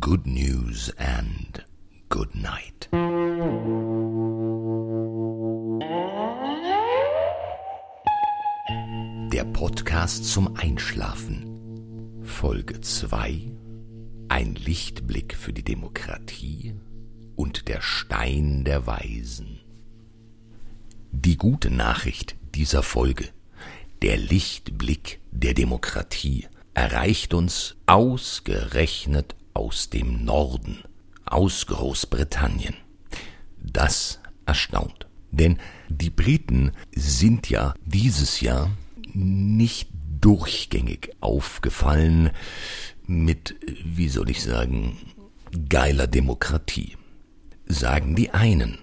good news and good night. Der Podcast zum Einschlafen. Folge 2. Ein Lichtblick für die Demokratie und der Stein der Weisen. Die gute Nachricht dieser Folge, der Lichtblick der Demokratie, erreicht uns ausgerechnet aus dem Norden, aus Großbritannien. Das erstaunt. Denn die Briten sind ja dieses Jahr nicht durchgängig aufgefallen mit, wie soll ich sagen, geiler Demokratie. Sagen die einen.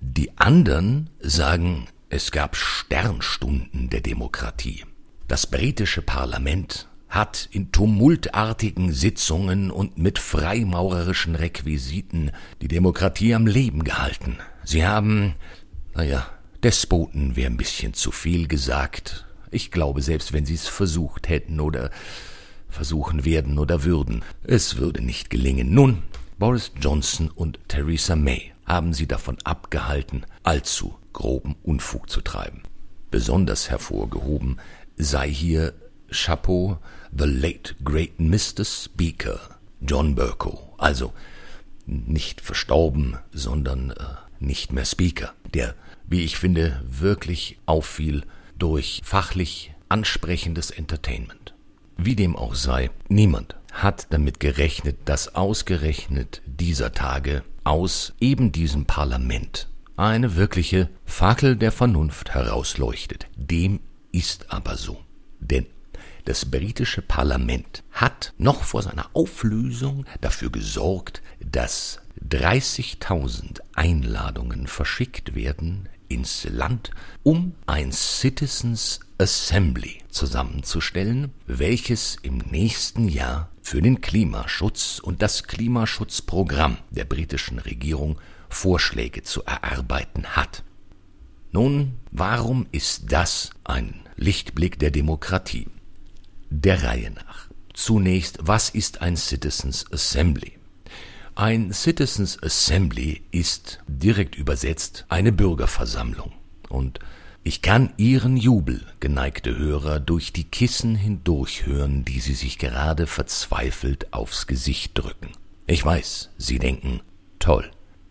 Die anderen sagen, es gab Sternstunden der Demokratie. Das britische Parlament hat in tumultartigen Sitzungen und mit freimaurerischen Requisiten die Demokratie am Leben gehalten. Sie haben, naja, Despoten wäre ein bisschen zu viel gesagt. Ich glaube, selbst wenn sie es versucht hätten oder versuchen werden oder würden, es würde nicht gelingen. Nun, Boris Johnson und Theresa May haben sie davon abgehalten, allzu groben Unfug zu treiben. Besonders hervorgehoben sei hier Chapeau the late great Mr. Speaker, John Burko, also nicht verstorben, sondern äh, nicht mehr Speaker, der, wie ich finde, wirklich auffiel durch fachlich ansprechendes Entertainment. Wie dem auch sei, niemand hat damit gerechnet, dass ausgerechnet dieser Tage aus eben diesem Parlament eine wirkliche Fackel der Vernunft herausleuchtet. Dem ist aber so. Denn das britische Parlament hat noch vor seiner Auflösung dafür gesorgt, dass 30.000 Einladungen verschickt werden ins Land, um ein Citizens Assembly zusammenzustellen, welches im nächsten Jahr für den Klimaschutz und das Klimaschutzprogramm der britischen Regierung Vorschläge zu erarbeiten hat. Nun, warum ist das ein Lichtblick der Demokratie? Der Reihe nach. Zunächst, was ist ein Citizens Assembly? Ein Citizens Assembly ist direkt übersetzt eine Bürgerversammlung. Und ich kann Ihren Jubel, geneigte Hörer, durch die Kissen hindurch hören, die Sie sich gerade verzweifelt aufs Gesicht drücken. Ich weiß, Sie denken, toll,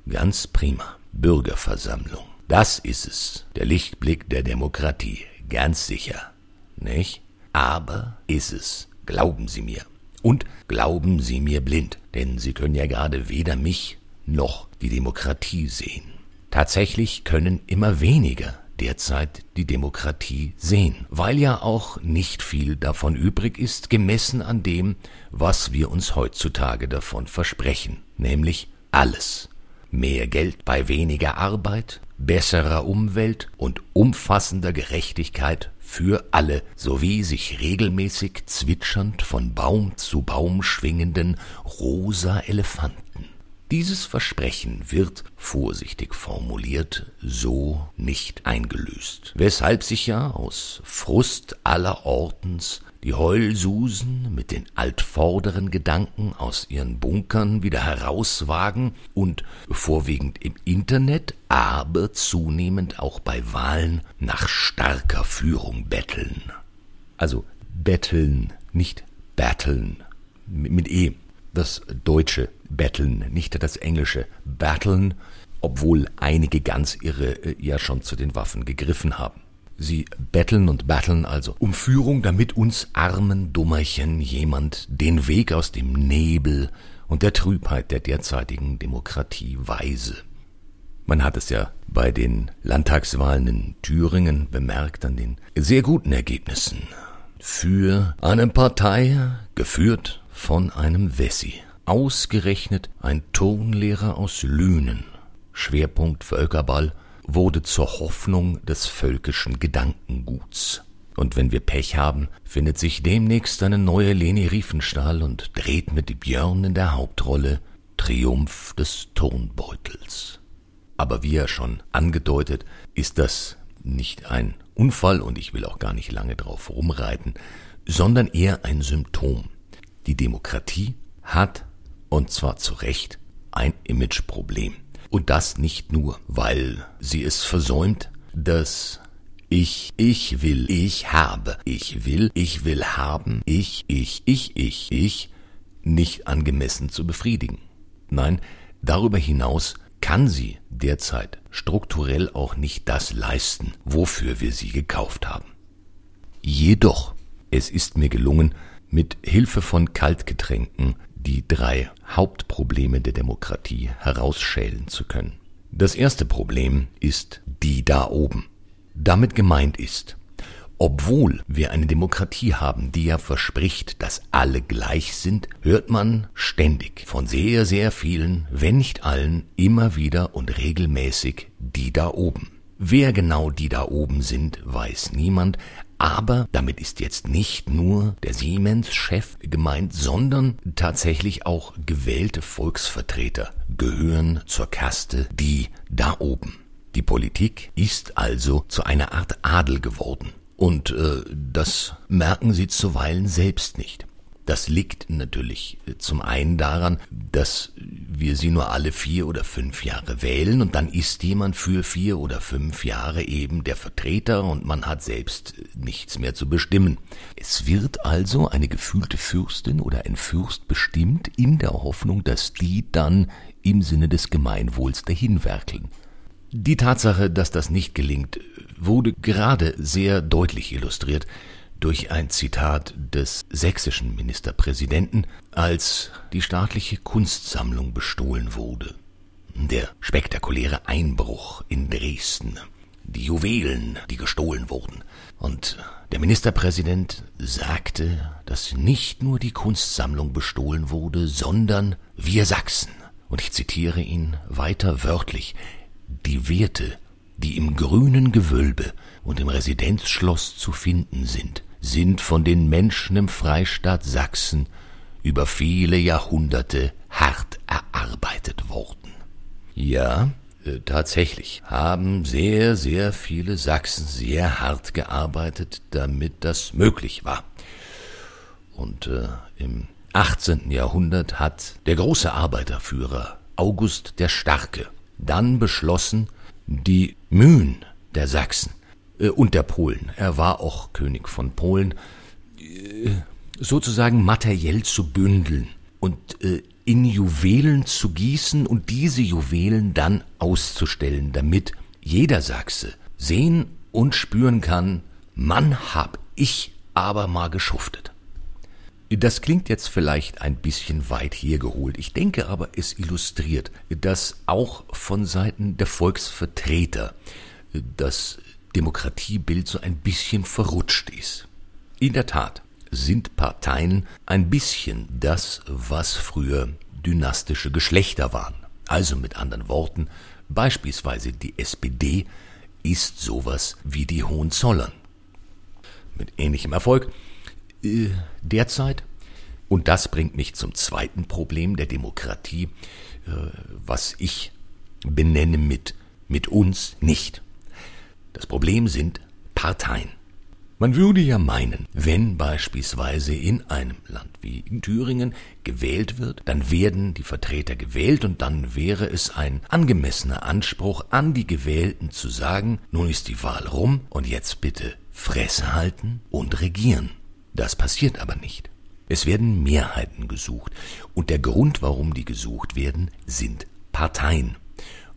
ganz prima, Bürgerversammlung. Das ist es, der Lichtblick der Demokratie, ganz sicher. Nicht? Aber ist es, glauben Sie mir. Und glauben Sie mir blind, denn Sie können ja gerade weder mich noch die Demokratie sehen. Tatsächlich können immer weniger derzeit die Demokratie sehen, weil ja auch nicht viel davon übrig ist, gemessen an dem, was wir uns heutzutage davon versprechen, nämlich alles. Mehr Geld bei weniger Arbeit, besserer Umwelt und umfassender Gerechtigkeit für alle sowie sich regelmäßig zwitschernd von Baum zu Baum schwingenden rosa Elefanten. Dieses Versprechen wird, vorsichtig formuliert, so nicht eingelöst, weshalb sich ja aus Frust aller Ortens die Heulsusen mit den altvorderen Gedanken aus ihren Bunkern wieder herauswagen und vorwiegend im Internet, aber zunehmend auch bei Wahlen nach starker Führung betteln. Also betteln, nicht battlen, mit E. Das deutsche betteln, nicht das englische battlen, obwohl einige ganz irre äh, ja schon zu den Waffen gegriffen haben. Sie betteln und batteln also um Führung, damit uns armen Dummerchen jemand den Weg aus dem Nebel und der Trübheit der derzeitigen Demokratie weise. Man hat es ja bei den Landtagswahlen in Thüringen bemerkt an den sehr guten Ergebnissen. Für eine Partei, geführt von einem Wessi. Ausgerechnet ein Turnlehrer aus Lünen. Schwerpunkt Völkerball wurde zur Hoffnung des völkischen Gedankenguts. Und wenn wir Pech haben, findet sich demnächst eine neue Leni Riefenstahl und dreht mit Björn in der Hauptrolle Triumph des Turnbeutels. Aber wie er schon angedeutet, ist das nicht ein Unfall und ich will auch gar nicht lange drauf rumreiten, sondern eher ein Symptom. Die Demokratie hat und zwar zu Recht, ein Imageproblem. Und das nicht nur, weil sie es versäumt, dass ich, ich will, ich habe, ich will, ich will haben, ich, ich, ich, ich, ich, nicht angemessen zu befriedigen. Nein, darüber hinaus kann sie derzeit strukturell auch nicht das leisten, wofür wir sie gekauft haben. Jedoch, es ist mir gelungen, mit Hilfe von Kaltgetränken die drei Hauptprobleme der Demokratie herausschälen zu können. Das erste Problem ist die da oben. Damit gemeint ist, obwohl wir eine Demokratie haben, die ja verspricht, dass alle gleich sind, hört man ständig von sehr, sehr vielen, wenn nicht allen, immer wieder und regelmäßig die da oben. Wer genau die da oben sind, weiß niemand, aber damit ist jetzt nicht nur der Siemens-Chef gemeint, sondern tatsächlich auch gewählte Volksvertreter gehören zur Kaste die da oben. Die Politik ist also zu einer Art Adel geworden. Und äh, das merken sie zuweilen selbst nicht. Das liegt natürlich zum einen daran, dass wir sie nur alle vier oder fünf Jahre wählen und dann ist jemand für vier oder fünf Jahre eben der Vertreter und man hat selbst nichts mehr zu bestimmen. Es wird also eine gefühlte Fürstin oder ein Fürst bestimmt in der Hoffnung, dass die dann im Sinne des Gemeinwohls dahinwerkeln. Die Tatsache, dass das nicht gelingt, wurde gerade sehr deutlich illustriert durch ein Zitat des sächsischen Ministerpräsidenten, als die staatliche Kunstsammlung bestohlen wurde. Der spektakuläre Einbruch in Dresden, die Juwelen, die gestohlen wurden. Und der Ministerpräsident sagte, dass nicht nur die Kunstsammlung bestohlen wurde, sondern wir Sachsen. Und ich zitiere ihn weiter wörtlich, die Werte, die im grünen Gewölbe und im Residenzschloss zu finden sind, sind von den Menschen im Freistaat Sachsen über viele Jahrhunderte hart erarbeitet worden. Ja, äh, tatsächlich haben sehr, sehr viele Sachsen sehr hart gearbeitet, damit das möglich war. Und äh, im 18. Jahrhundert hat der große Arbeiterführer August der Starke dann beschlossen, die Mühen der Sachsen und der Polen, er war auch König von Polen, äh, sozusagen materiell zu bündeln und äh, in Juwelen zu gießen und diese Juwelen dann auszustellen, damit jeder Sachse sehen und spüren kann, Mann hab ich aber mal geschuftet. Das klingt jetzt vielleicht ein bisschen weit hergeholt. Ich denke aber, es illustriert, dass auch von Seiten der Volksvertreter das Demokratiebild so ein bisschen verrutscht ist. In der Tat sind Parteien ein bisschen das, was früher dynastische Geschlechter waren. Also mit anderen Worten, beispielsweise die SPD ist sowas wie die Hohenzollern. Mit ähnlichem Erfolg äh, derzeit. Und das bringt mich zum zweiten Problem der Demokratie, äh, was ich benenne mit mit uns nicht. Das Problem sind Parteien. Man würde ja meinen, wenn beispielsweise in einem Land wie in Thüringen gewählt wird, dann werden die Vertreter gewählt und dann wäre es ein angemessener Anspruch an die Gewählten zu sagen, nun ist die Wahl rum und jetzt bitte Fresse halten und regieren. Das passiert aber nicht. Es werden Mehrheiten gesucht und der Grund, warum die gesucht werden, sind Parteien.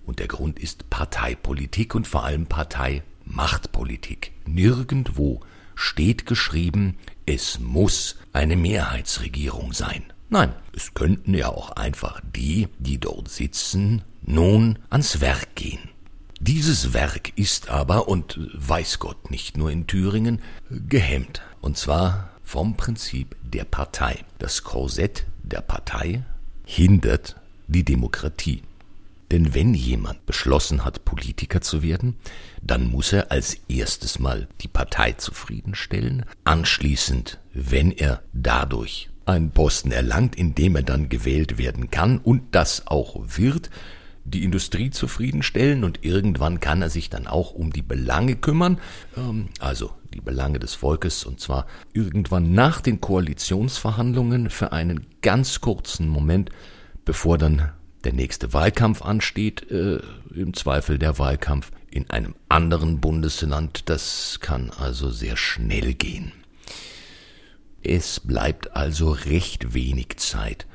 Und der Grund ist Parteipolitik und vor allem Parteimachtpolitik. Nirgendwo steht geschrieben, es muss eine Mehrheitsregierung sein. Nein, es könnten ja auch einfach die, die dort sitzen, nun ans Werk gehen. Dieses Werk ist aber, und weiß Gott nicht nur in Thüringen, gehemmt. Und zwar vom Prinzip der Partei. Das Korsett der Partei hindert die Demokratie. Denn wenn jemand beschlossen hat, Politiker zu werden, dann muss er als erstes mal die Partei zufriedenstellen, anschließend, wenn er dadurch einen Posten erlangt, in dem er dann gewählt werden kann und das auch wird, die Industrie zufriedenstellen und irgendwann kann er sich dann auch um die Belange kümmern, ähm, also die Belange des Volkes und zwar irgendwann nach den Koalitionsverhandlungen für einen ganz kurzen Moment bevor dann der nächste Wahlkampf ansteht, äh, im Zweifel der Wahlkampf in einem anderen Bundesland. Das kann also sehr schnell gehen. Es bleibt also recht wenig Zeit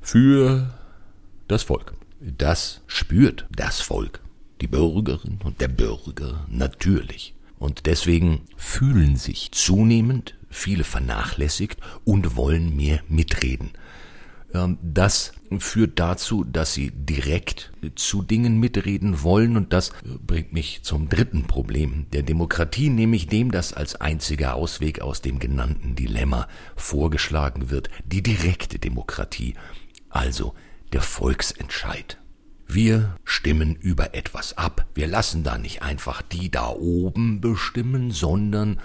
für das Volk. Das spürt das Volk, die Bürgerin und der Bürger natürlich. Und deswegen fühlen sich zunehmend viele vernachlässigt und wollen mehr mitreden. Ähm, das führt dazu, dass sie direkt zu Dingen mitreden wollen und das bringt mich zum dritten Problem der Demokratie, nämlich dem, dass als einziger Ausweg aus dem genannten Dilemma vorgeschlagen wird, die direkte Demokratie, also der Volksentscheid. Wir stimmen über etwas ab, wir lassen da nicht einfach die da oben bestimmen, sondern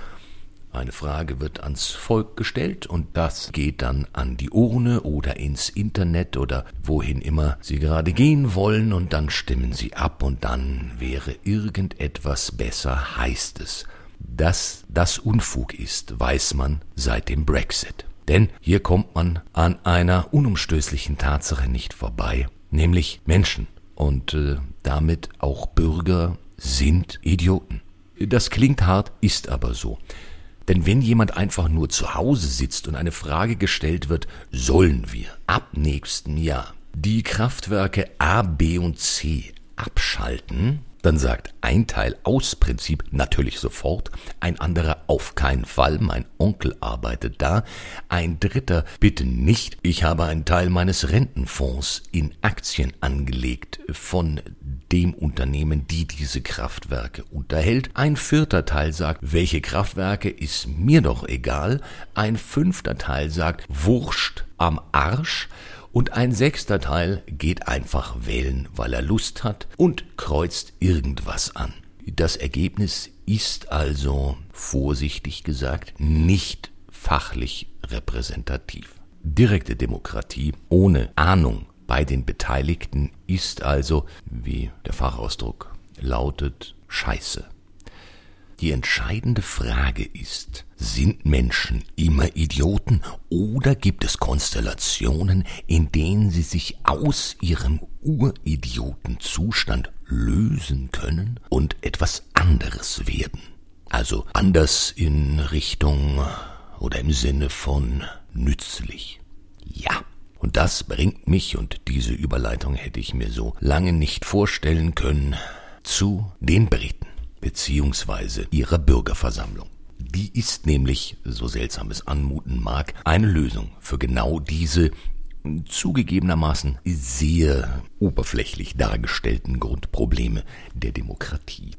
eine Frage wird ans Volk gestellt und das geht dann an die Urne oder ins Internet oder wohin immer Sie gerade gehen wollen und dann stimmen Sie ab und dann wäre irgendetwas besser, heißt es. Dass das Unfug ist, weiß man seit dem Brexit. Denn hier kommt man an einer unumstößlichen Tatsache nicht vorbei, nämlich Menschen und äh, damit auch Bürger sind Idioten. Das klingt hart, ist aber so. Denn wenn jemand einfach nur zu Hause sitzt und eine Frage gestellt wird, sollen wir ab nächsten Jahr die Kraftwerke A, B und C abschalten, dann sagt ein Teil aus Prinzip natürlich sofort, ein anderer auf keinen Fall, mein Onkel arbeitet da, ein dritter bitte nicht, ich habe einen Teil meines Rentenfonds in Aktien angelegt von dem Unternehmen, die diese Kraftwerke unterhält. Ein vierter Teil sagt, welche Kraftwerke ist mir doch egal. Ein fünfter Teil sagt, Wurscht am Arsch. Und ein sechster Teil geht einfach wählen, weil er Lust hat und kreuzt irgendwas an. Das Ergebnis ist also, vorsichtig gesagt, nicht fachlich repräsentativ. Direkte Demokratie ohne Ahnung bei den Beteiligten ist also, wie der Fachausdruck lautet, Scheiße. Die entscheidende Frage ist, sind Menschen immer Idioten oder gibt es Konstellationen, in denen sie sich aus ihrem Uridiotenzustand lösen können und etwas anderes werden? Also anders in Richtung oder im Sinne von nützlich. Ja. Und das bringt mich, und diese Überleitung hätte ich mir so lange nicht vorstellen können, zu den Briten beziehungsweise ihrer Bürgerversammlung. Die ist nämlich, so seltsam es anmuten mag, eine Lösung für genau diese zugegebenermaßen sehr oberflächlich dargestellten Grundprobleme der Demokratie.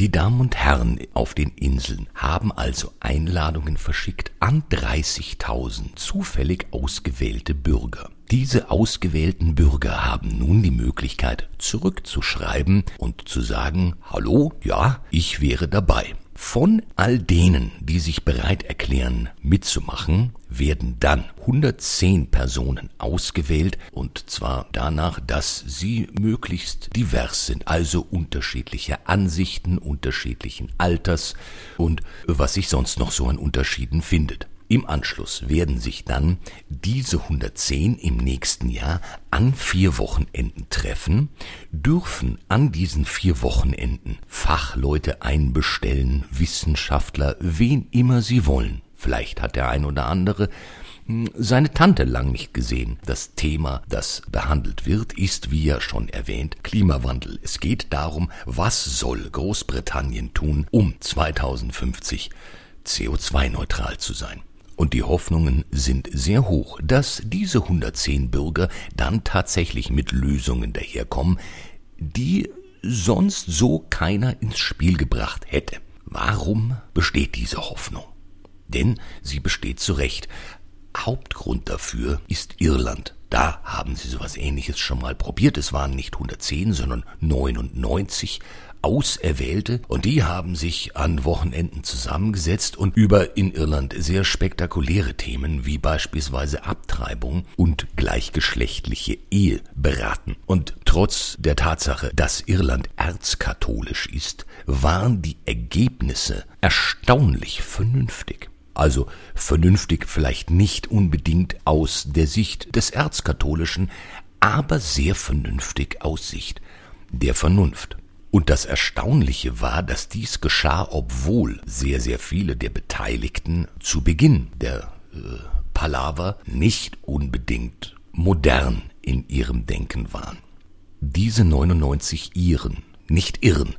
Die Damen und Herren auf den Inseln haben also Einladungen verschickt an 30.000 zufällig ausgewählte Bürger. Diese ausgewählten Bürger haben nun die Möglichkeit zurückzuschreiben und zu sagen, hallo, ja, ich wäre dabei. Von all denen, die sich bereit erklären, mitzumachen, werden dann 110 Personen ausgewählt, und zwar danach, dass sie möglichst divers sind, also unterschiedliche Ansichten, unterschiedlichen Alters und was sich sonst noch so an Unterschieden findet. Im Anschluss werden sich dann diese 110 im nächsten Jahr an vier Wochenenden treffen, dürfen an diesen vier Wochenenden Fachleute einbestellen, Wissenschaftler, wen immer sie wollen. Vielleicht hat der ein oder andere hm, seine Tante lang nicht gesehen. Das Thema, das behandelt wird, ist, wie ja schon erwähnt, Klimawandel. Es geht darum, was soll Großbritannien tun, um 2050 CO2-neutral zu sein. Und die Hoffnungen sind sehr hoch, dass diese 110 Bürger dann tatsächlich mit Lösungen daherkommen, die sonst so keiner ins Spiel gebracht hätte. Warum besteht diese Hoffnung? Denn sie besteht zu Recht. Hauptgrund dafür ist Irland. Da haben sie sowas ähnliches schon mal probiert. Es waren nicht 110, sondern 99 Auserwählte und die haben sich an Wochenenden zusammengesetzt und über in Irland sehr spektakuläre Themen wie beispielsweise Abtreibung und gleichgeschlechtliche Ehe beraten. Und trotz der Tatsache, dass Irland erzkatholisch ist, waren die Ergebnisse erstaunlich vernünftig. Also vernünftig vielleicht nicht unbedingt aus der Sicht des Erzkatholischen, aber sehr vernünftig aus Sicht der Vernunft. Und das Erstaunliche war, dass dies geschah, obwohl sehr, sehr viele der Beteiligten zu Beginn der äh, Palaver nicht unbedingt modern in ihrem Denken waren. Diese 99 Iren, nicht Irren,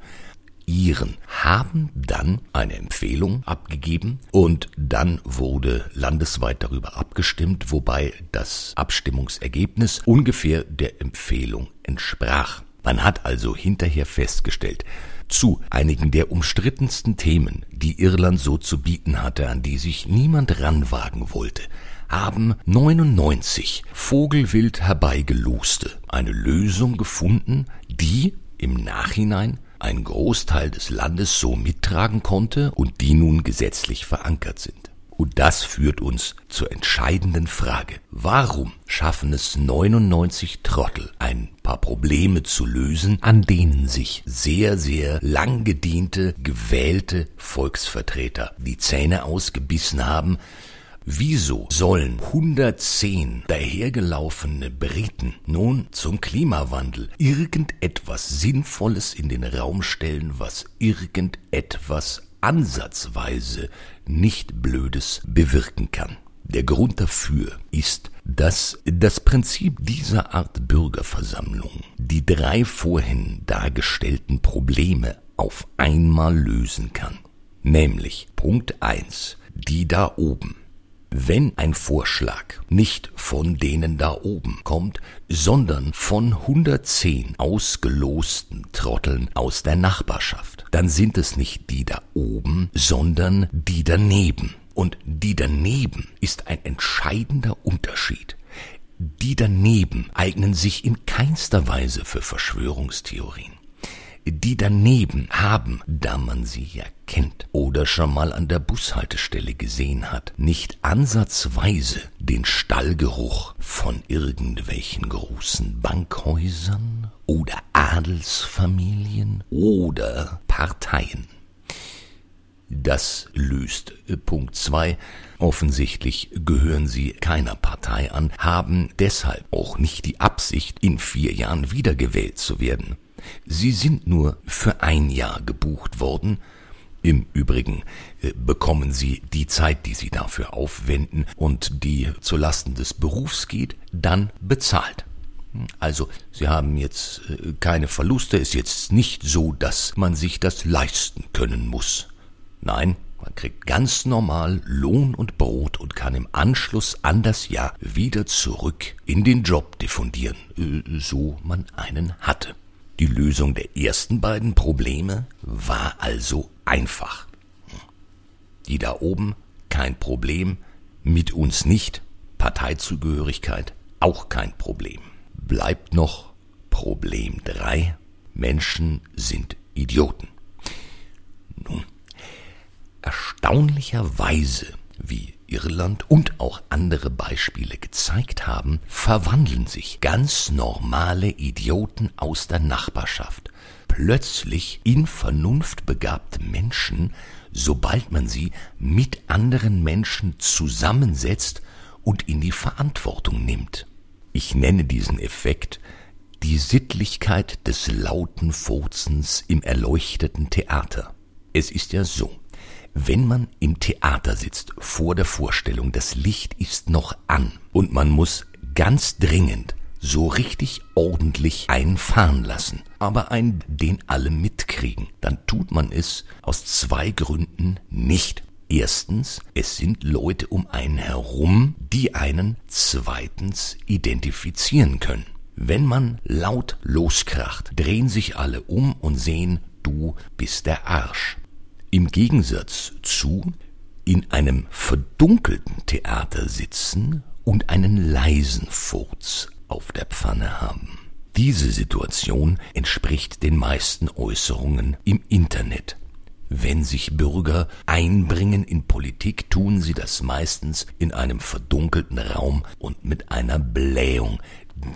Iren haben dann eine Empfehlung abgegeben und dann wurde landesweit darüber abgestimmt, wobei das Abstimmungsergebnis ungefähr der Empfehlung entsprach. Man hat also hinterher festgestellt, zu einigen der umstrittensten Themen, die Irland so zu bieten hatte, an die sich niemand ranwagen wollte, haben 99 Vogelwild herbeigeloste eine Lösung gefunden, die im Nachhinein ein Großteil des Landes so mittragen konnte und die nun gesetzlich verankert sind. Und das führt uns zur entscheidenden Frage. Warum schaffen es 99 Trottel, ein paar Probleme zu lösen, an denen sich sehr, sehr lang gediente, gewählte Volksvertreter die Zähne ausgebissen haben, Wieso sollen 110 dahergelaufene Briten nun zum Klimawandel irgendetwas Sinnvolles in den Raum stellen, was irgendetwas ansatzweise nicht Blödes bewirken kann? Der Grund dafür ist, dass das Prinzip dieser Art Bürgerversammlung die drei vorhin dargestellten Probleme auf einmal lösen kann. Nämlich Punkt eins: die da oben wenn ein Vorschlag nicht von denen da oben kommt, sondern von 110 ausgelosten Trotteln aus der Nachbarschaft, dann sind es nicht die da oben, sondern die daneben. Und die daneben ist ein entscheidender Unterschied. Die daneben eignen sich in keinster Weise für Verschwörungstheorien die daneben haben, da man sie ja kennt oder schon mal an der Bushaltestelle gesehen hat, nicht ansatzweise den Stallgeruch von irgendwelchen großen Bankhäusern oder Adelsfamilien oder Parteien. Das löst Punkt zwei. Offensichtlich gehören sie keiner Partei an, haben deshalb auch nicht die Absicht, in vier Jahren wiedergewählt zu werden. Sie sind nur für ein Jahr gebucht worden. Im Übrigen äh, bekommen Sie die Zeit, die Sie dafür aufwenden und die zu Lasten des Berufs geht, dann bezahlt. Also, Sie haben jetzt äh, keine Verluste, ist jetzt nicht so, dass man sich das leisten können muss. Nein, man kriegt ganz normal Lohn und Brot und kann im Anschluss an das Jahr wieder zurück in den Job diffundieren, äh, so man einen hatte. Die Lösung der ersten beiden Probleme war also einfach. Die da oben kein Problem, mit uns nicht, Parteizugehörigkeit auch kein Problem. Bleibt noch Problem drei: Menschen sind Idioten. Nun, erstaunlicherweise, wie Irland und auch andere Beispiele gezeigt haben, verwandeln sich ganz normale Idioten aus der Nachbarschaft plötzlich in vernunftbegabte Menschen, sobald man sie mit anderen Menschen zusammensetzt und in die Verantwortung nimmt. Ich nenne diesen Effekt die Sittlichkeit des lauten Furzens im erleuchteten Theater. Es ist ja so, wenn man im Theater sitzt vor der Vorstellung, das Licht ist noch an und man muss ganz dringend so richtig ordentlich einen fahren lassen, aber einen, den alle mitkriegen, dann tut man es aus zwei Gründen nicht. Erstens, es sind Leute um einen herum, die einen zweitens identifizieren können. Wenn man laut loskracht, drehen sich alle um und sehen, du bist der Arsch. Im Gegensatz zu in einem verdunkelten Theater sitzen und einen leisen Furz auf der Pfanne haben. Diese Situation entspricht den meisten Äußerungen im Internet. Wenn sich Bürger einbringen in Politik, tun sie das meistens in einem verdunkelten Raum und mit einer Blähung,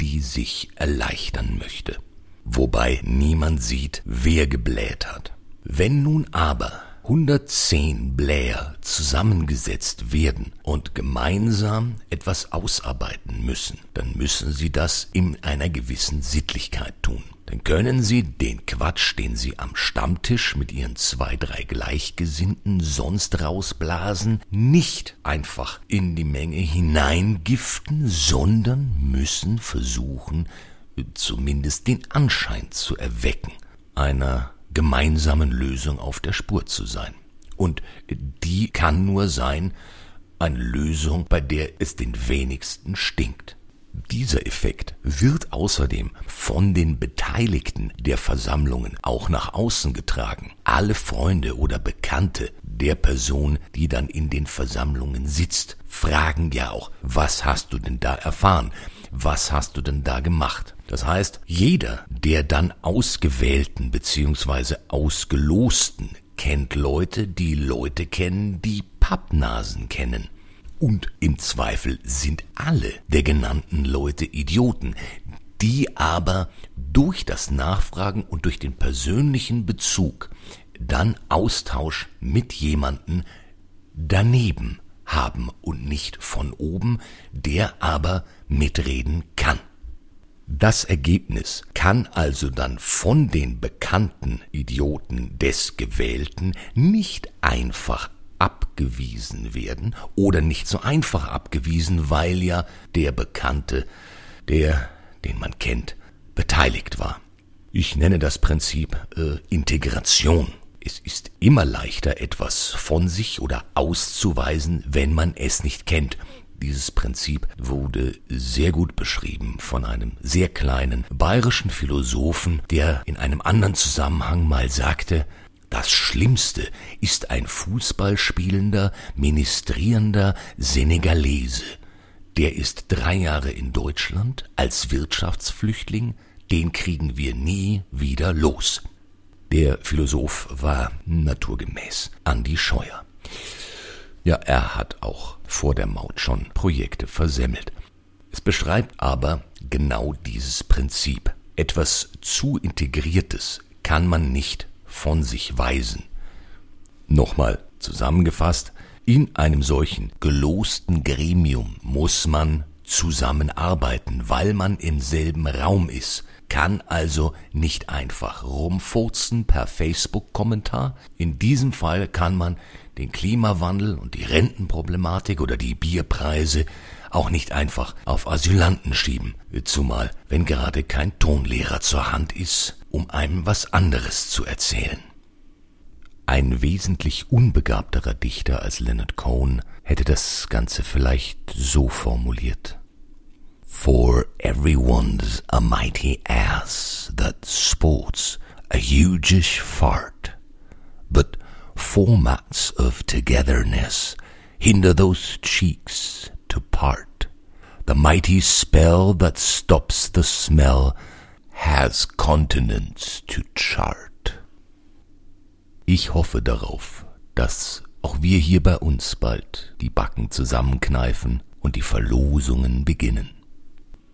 die sich erleichtern möchte. Wobei niemand sieht, wer gebläht hat. Wenn nun aber 110 Blair zusammengesetzt werden und gemeinsam etwas ausarbeiten müssen, dann müssen sie das in einer gewissen Sittlichkeit tun. Dann können sie den Quatsch, den sie am Stammtisch mit ihren zwei, drei Gleichgesinnten sonst rausblasen, nicht einfach in die Menge hineingiften, sondern müssen versuchen, zumindest den Anschein zu erwecken, einer gemeinsamen Lösung auf der Spur zu sein. Und die kann nur sein eine Lösung, bei der es den wenigsten stinkt. Dieser Effekt wird außerdem von den Beteiligten der Versammlungen auch nach außen getragen. Alle Freunde oder Bekannte der Person, die dann in den Versammlungen sitzt, fragen ja auch, was hast du denn da erfahren? Was hast du denn da gemacht? Das heißt, jeder der dann ausgewählten bzw. ausgelosten kennt Leute, die Leute kennen, die Pappnasen kennen. Und im Zweifel sind alle der genannten Leute Idioten, die aber durch das Nachfragen und durch den persönlichen Bezug dann Austausch mit jemanden daneben haben und nicht von oben, der aber mitreden kann. Das Ergebnis kann also dann von den bekannten Idioten des Gewählten nicht einfach abgewiesen werden oder nicht so einfach abgewiesen, weil ja der Bekannte, der, den man kennt, beteiligt war. Ich nenne das Prinzip äh, Integration. Es ist immer leichter, etwas von sich oder auszuweisen, wenn man es nicht kennt. Dieses Prinzip wurde sehr gut beschrieben von einem sehr kleinen bayerischen Philosophen, der in einem anderen Zusammenhang mal sagte, das Schlimmste ist ein Fußballspielender, ministrierender Senegalese. Der ist drei Jahre in Deutschland als Wirtschaftsflüchtling, den kriegen wir nie wieder los. Der Philosoph war naturgemäß Andi Scheuer. Ja, er hat auch vor der Maut schon Projekte versemmelt. Es beschreibt aber genau dieses Prinzip. Etwas zu Integriertes kann man nicht von sich weisen. Nochmal zusammengefasst, in einem solchen gelosten Gremium muss man zusammenarbeiten, weil man im selben Raum ist, kann also nicht einfach rumfurzen per Facebook-Kommentar. In diesem Fall kann man den Klimawandel und die Rentenproblematik oder die Bierpreise auch nicht einfach auf Asylanten schieben, zumal wenn gerade kein Tonlehrer zur Hand ist, um einem was anderes zu erzählen. Ein wesentlich unbegabterer Dichter als Leonard Cohen hätte das Ganze vielleicht so formuliert. For everyone's a mighty ass that sports a hugish fart, but formats of togetherness hinder those cheeks to part. The mighty spell that stops the smell has continents to chart. Ich hoffe darauf, dass auch wir hier bei uns bald die Backen zusammenkneifen und die Verlosungen beginnen.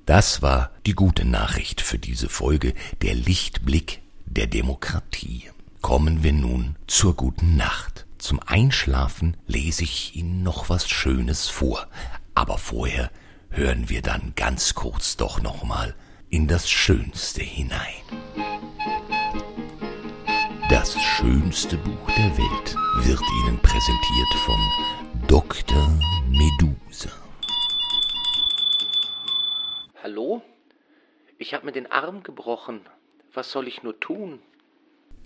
Das war die gute Nachricht für diese Folge, der Lichtblick der Demokratie. Kommen wir nun zur guten Nacht. Zum Einschlafen lese ich Ihnen noch was Schönes vor, aber vorher hören wir dann ganz kurz doch nochmal in das Schönste hinein. Das schönste Buch der Welt wird Ihnen präsentiert von mir den Arm gebrochen. Was soll ich nur tun?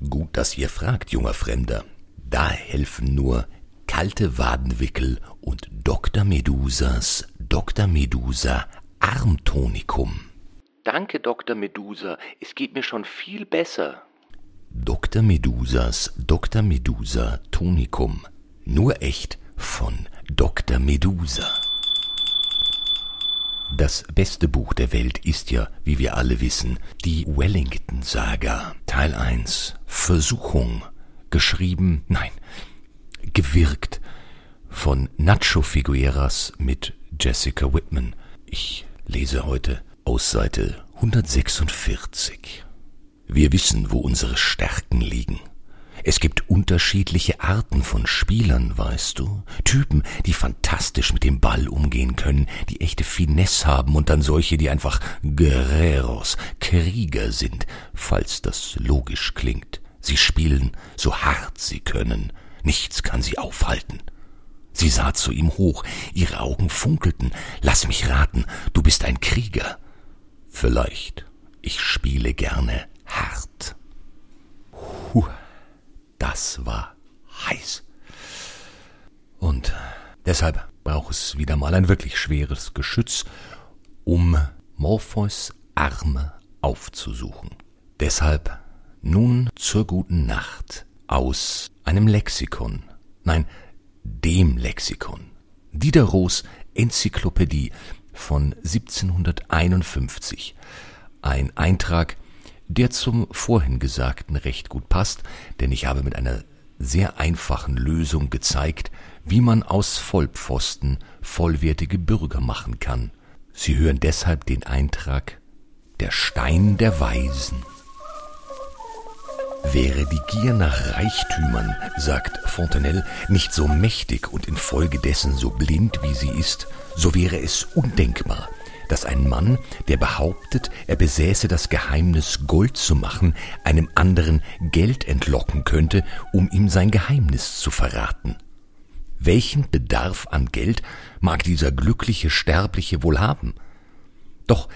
Gut, dass ihr fragt, junger Fremder. Da helfen nur kalte Wadenwickel und Dr. Medusas Dr. Medusa Armtonikum. Danke, Dr. Medusa. Es geht mir schon viel besser. Dr. Medusas Dr. Medusa Tonikum. Nur echt von Dr. Medusa. Das beste Buch der Welt ist ja, wie wir alle wissen, die Wellington-Saga, Teil 1, Versuchung, geschrieben, nein, gewirkt von Nacho Figueras mit Jessica Whitman. Ich lese heute aus Seite 146. Wir wissen, wo unsere Stärken liegen. Es gibt unterschiedliche Arten von Spielern, weißt du? Typen, die fantastisch mit dem Ball umgehen können, die echte Finesse haben und dann solche, die einfach Guerreros, Krieger sind, falls das logisch klingt. Sie spielen so hart sie können, nichts kann sie aufhalten. Sie sah zu ihm hoch, ihre Augen funkelten. Lass mich raten, du bist ein Krieger. Vielleicht. Ich spiele gerne hart. Puh, das war heiß. Und deshalb braucht es wieder mal ein wirklich schweres Geschütz, um Morpheus Arme aufzusuchen. Deshalb nun zur guten Nacht aus einem Lexikon. Nein, dem Lexikon. Diderots Enzyklopädie von 1751. Ein Eintrag, der zum vorhin Gesagten recht gut passt, denn ich habe mit einer sehr einfachen Lösung gezeigt, wie man aus Vollpfosten vollwertige Bürger machen kann. Sie hören deshalb den Eintrag Der Stein der Weisen. Wäre die Gier nach Reichtümern, sagt Fontenelle, nicht so mächtig und infolgedessen so blind wie sie ist, so wäre es undenkbar, dass ein Mann, der behauptet, er besäße das Geheimnis Gold zu machen, einem anderen Geld entlocken könnte, um ihm sein Geheimnis zu verraten. Welchen Bedarf an Geld mag dieser glückliche Sterbliche wohl haben? Doch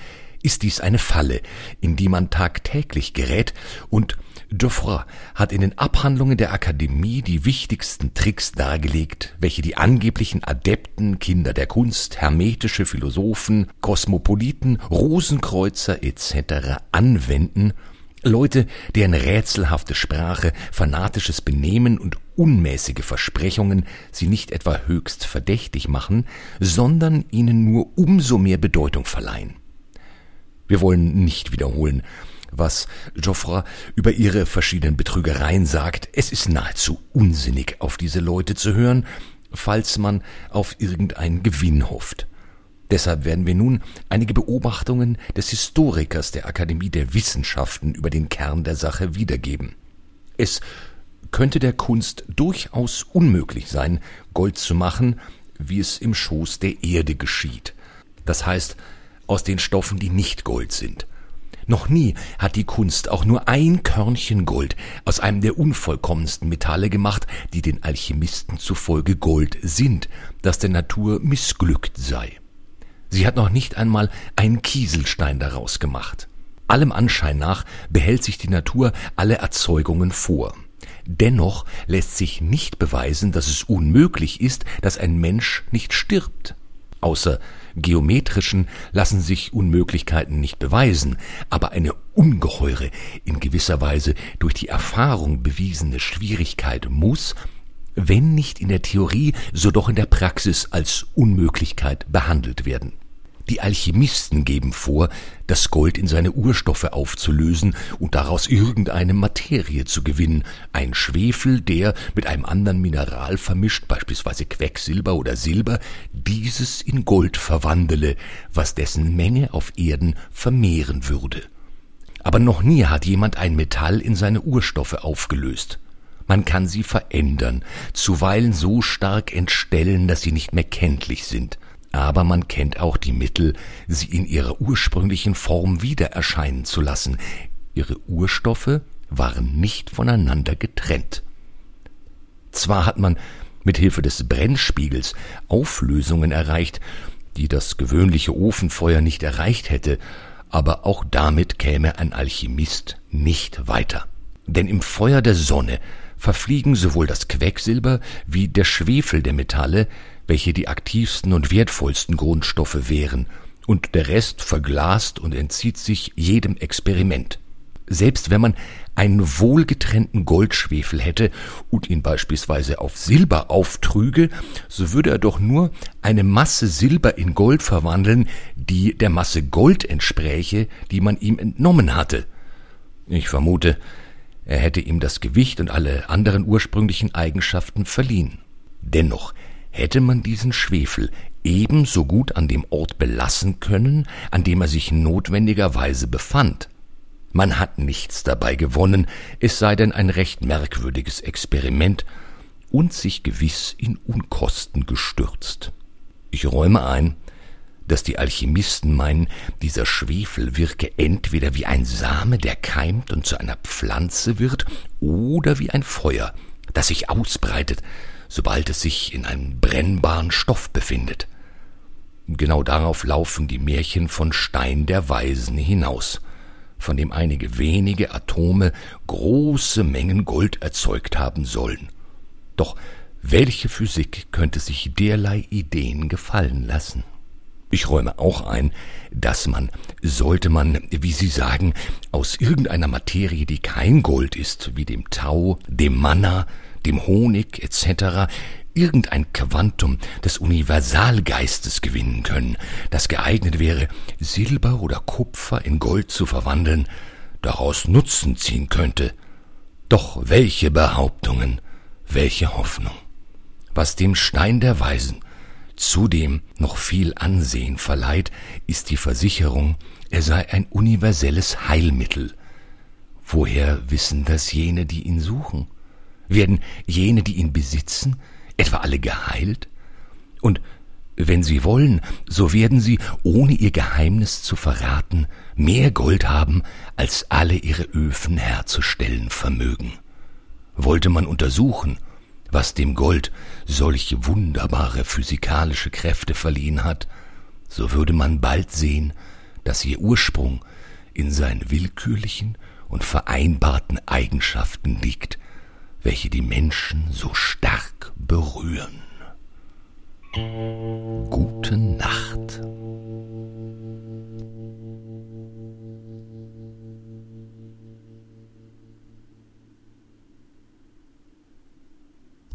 ist dies eine Falle, in die man tagtäglich gerät und Geoffroy hat in den Abhandlungen der Akademie die wichtigsten Tricks dargelegt, welche die angeblichen Adepten, Kinder der Kunst, hermetische Philosophen, Kosmopoliten, Rosenkreuzer etc. anwenden, Leute, deren rätselhafte Sprache, fanatisches Benehmen und unmäßige Versprechungen sie nicht etwa höchst verdächtig machen, sondern ihnen nur umso mehr Bedeutung verleihen. Wir wollen nicht wiederholen, was Geoffroy über ihre verschiedenen Betrügereien sagt. Es ist nahezu unsinnig, auf diese Leute zu hören, falls man auf irgendeinen Gewinn hofft. Deshalb werden wir nun einige Beobachtungen des Historikers der Akademie der Wissenschaften über den Kern der Sache wiedergeben. Es könnte der Kunst durchaus unmöglich sein, Gold zu machen, wie es im Schoß der Erde geschieht. Das heißt, aus den Stoffen, die nicht Gold sind. Noch nie hat die Kunst auch nur ein Körnchen Gold aus einem der unvollkommensten Metalle gemacht, die den Alchemisten zufolge Gold sind, das der Natur missglückt sei. Sie hat noch nicht einmal einen Kieselstein daraus gemacht. Allem Anschein nach behält sich die Natur alle Erzeugungen vor. Dennoch lässt sich nicht beweisen, dass es unmöglich ist, dass ein Mensch nicht stirbt. Außer geometrischen lassen sich Unmöglichkeiten nicht beweisen, aber eine ungeheure, in gewisser Weise durch die Erfahrung bewiesene Schwierigkeit muss, wenn nicht in der Theorie, so doch in der Praxis als Unmöglichkeit behandelt werden. Die Alchemisten geben vor, das Gold in seine Urstoffe aufzulösen und daraus irgendeine Materie zu gewinnen, ein Schwefel, der mit einem anderen Mineral vermischt, beispielsweise Quecksilber oder Silber, dieses in Gold verwandele, was dessen Menge auf Erden vermehren würde. Aber noch nie hat jemand ein Metall in seine Urstoffe aufgelöst. Man kann sie verändern, zuweilen so stark entstellen, dass sie nicht mehr kenntlich sind aber man kennt auch die Mittel, sie in ihrer ursprünglichen Form wieder erscheinen zu lassen. Ihre Urstoffe waren nicht voneinander getrennt. Zwar hat man mit Hilfe des Brennspiegels Auflösungen erreicht, die das gewöhnliche Ofenfeuer nicht erreicht hätte, aber auch damit käme ein Alchemist nicht weiter. Denn im Feuer der Sonne verfliegen sowohl das Quecksilber wie der Schwefel der Metalle, welche die aktivsten und wertvollsten Grundstoffe wären, und der Rest verglast und entzieht sich jedem Experiment. Selbst wenn man einen wohlgetrennten Goldschwefel hätte und ihn beispielsweise auf Silber auftrüge, so würde er doch nur eine Masse Silber in Gold verwandeln, die der Masse Gold entspräche, die man ihm entnommen hatte. Ich vermute, er hätte ihm das Gewicht und alle anderen ursprünglichen Eigenschaften verliehen. Dennoch hätte man diesen Schwefel ebenso gut an dem Ort belassen können, an dem er sich notwendigerweise befand. Man hat nichts dabei gewonnen, es sei denn ein recht merkwürdiges Experiment und sich gewiss in Unkosten gestürzt. Ich räume ein, dass die Alchemisten meinen, dieser Schwefel wirke entweder wie ein Same, der keimt und zu einer Pflanze wird, oder wie ein Feuer, das sich ausbreitet, sobald es sich in einem brennbaren Stoff befindet. Genau darauf laufen die Märchen von Stein der Weisen hinaus, von dem einige wenige Atome große Mengen Gold erzeugt haben sollen. Doch welche Physik könnte sich derlei Ideen gefallen lassen? Ich räume auch ein, dass man, sollte man, wie Sie sagen, aus irgendeiner Materie, die kein Gold ist, wie dem Tau, dem Manna, dem Honig etc., irgendein Quantum des Universalgeistes gewinnen können, das geeignet wäre, Silber oder Kupfer in Gold zu verwandeln, daraus Nutzen ziehen könnte. Doch welche Behauptungen, welche Hoffnung. Was dem Stein der Weisen zudem noch viel Ansehen verleiht, ist die Versicherung, er sei ein universelles Heilmittel. Woher wissen das jene, die ihn suchen? Werden jene, die ihn besitzen, etwa alle geheilt? Und wenn sie wollen, so werden sie, ohne ihr Geheimnis zu verraten, mehr Gold haben, als alle ihre Öfen herzustellen vermögen. Wollte man untersuchen, was dem Gold solche wunderbare physikalische Kräfte verliehen hat, so würde man bald sehen, dass ihr Ursprung in seinen willkürlichen und vereinbarten Eigenschaften liegt, welche die Menschen so stark berühren. Gute Nacht.